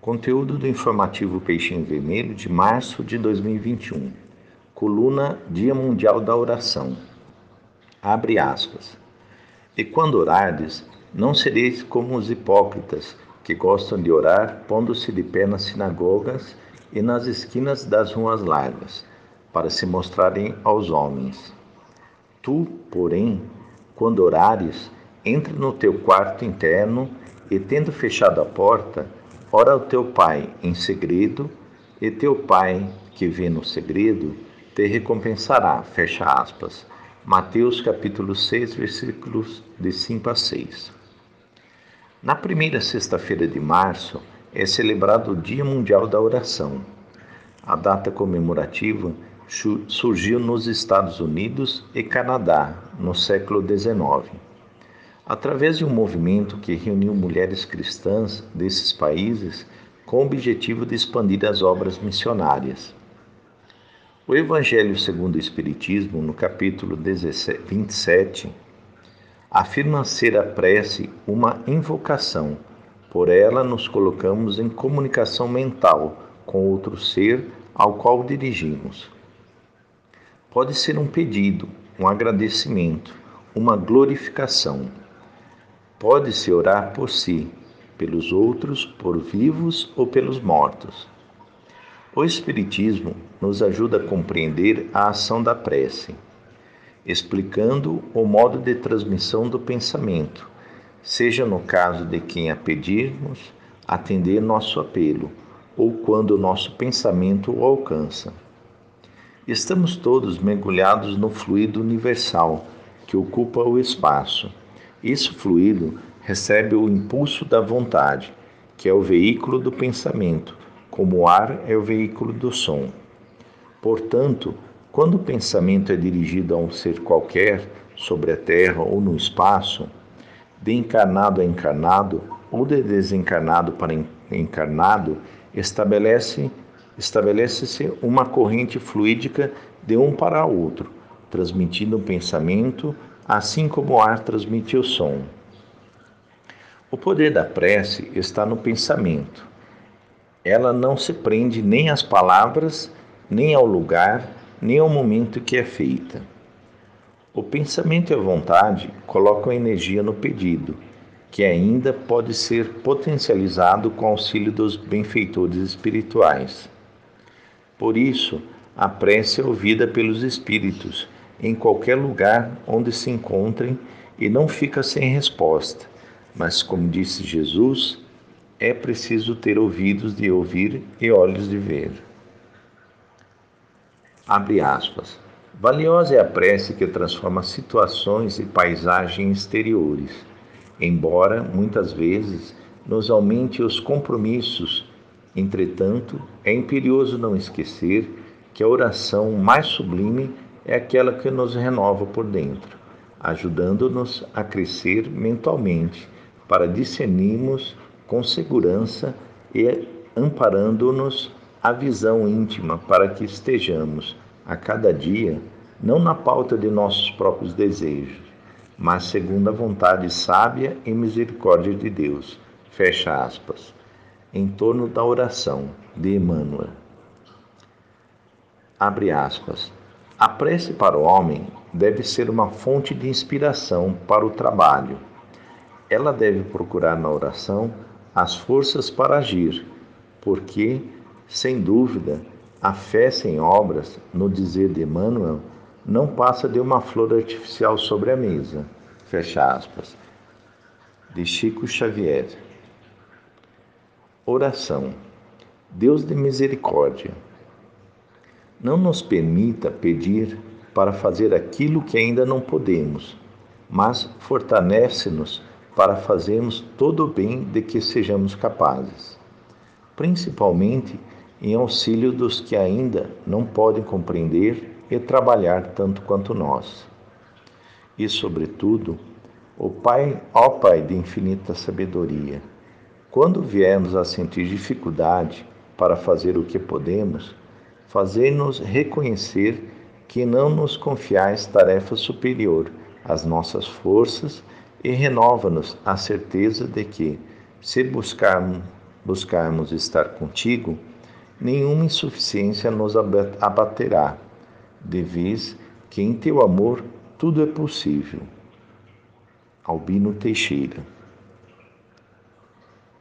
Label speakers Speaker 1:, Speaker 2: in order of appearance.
Speaker 1: Conteúdo do informativo Peixinho Vermelho de março de 2021. Coluna Dia Mundial da Oração. Abre aspas. E quando orardes, não sereis como os hipócritas, que gostam de orar pondo-se de pé nas sinagogas e nas esquinas das ruas largas, para se mostrarem aos homens. Tu, porém, quando orares, entra no teu quarto interno e, tendo fechado a porta, ora ao teu pai em segredo, e teu pai, que vê no segredo, te recompensará. Fecha aspas. Mateus capítulo 6, versículos de 5 a 6. Na primeira sexta-feira de março é celebrado o Dia Mundial da Oração. A data comemorativa surgiu nos Estados Unidos e Canadá no século XIX. Através de um movimento que reuniu mulheres cristãs desses países com o objetivo de expandir as obras missionárias. O Evangelho segundo o Espiritismo, no capítulo 27, afirma ser a prece uma invocação. Por ela nos colocamos em comunicação mental com outro ser ao qual dirigimos. Pode ser um pedido, um agradecimento, uma glorificação. Pode-se orar por si, pelos outros, por vivos ou pelos mortos. O Espiritismo nos ajuda a compreender a ação da prece explicando o modo de transmissão do pensamento, seja no caso de quem a pedirmos atender nosso apelo ou quando o nosso pensamento o alcança. Estamos todos mergulhados no fluido universal que ocupa o espaço. Esse fluido recebe o impulso da vontade, que é o veículo do pensamento, como o ar é o veículo do som. Portanto, quando o pensamento é dirigido a um ser qualquer, sobre a terra ou no espaço, de encarnado a encarnado ou de desencarnado para encarnado, estabelece estabelece-se uma corrente fluídica de um para outro, transmitindo o pensamento, assim como o ar transmite o som. O poder da prece está no pensamento. Ela não se prende nem às palavras, nem ao lugar, nem ao momento que é feita. O pensamento e a vontade colocam energia no pedido, que ainda pode ser potencializado com auxílio dos benfeitores espirituais. Por isso, a prece é ouvida pelos espíritos em qualquer lugar onde se encontrem e não fica sem resposta. Mas, como disse Jesus, é preciso ter ouvidos de ouvir e olhos de ver. Abre aspas. Valiosa é a prece que transforma situações e paisagens exteriores, embora muitas vezes nos aumente os compromissos. Entretanto, é imperioso não esquecer que a oração mais sublime é aquela que nos renova por dentro, ajudando-nos a crescer mentalmente, para discernirmos com segurança e amparando-nos a visão íntima para que estejamos a cada dia não na pauta de nossos próprios desejos, mas segundo a vontade sábia e misericórdia de Deus. Fecha aspas. Em torno da oração de Emmanuel. Abre aspas. A prece para o homem deve ser uma fonte de inspiração para o trabalho. Ela deve procurar na oração as forças para agir, porque sem dúvida, a fé sem obras, no dizer de Emmanuel, não passa de uma flor artificial sobre a mesa. Fecha aspas. De Chico Xavier. Oração. Deus de misericórdia. Não nos permita pedir para fazer aquilo que ainda não podemos, mas fortalece-nos para fazermos todo o bem de que sejamos capazes. Principalmente em auxílio dos que ainda não podem compreender e trabalhar tanto quanto nós. E, sobretudo, o Pai, ó Pai de infinita sabedoria, quando viermos a sentir dificuldade para fazer o que podemos, fazer-nos reconhecer que não nos confiais tarefa superior às nossas forças e renova-nos a certeza de que, se buscarmos, buscarmos estar contigo, nenhuma insuficiência nos abaterá, devis que em teu amor tudo é possível. Albino Teixeira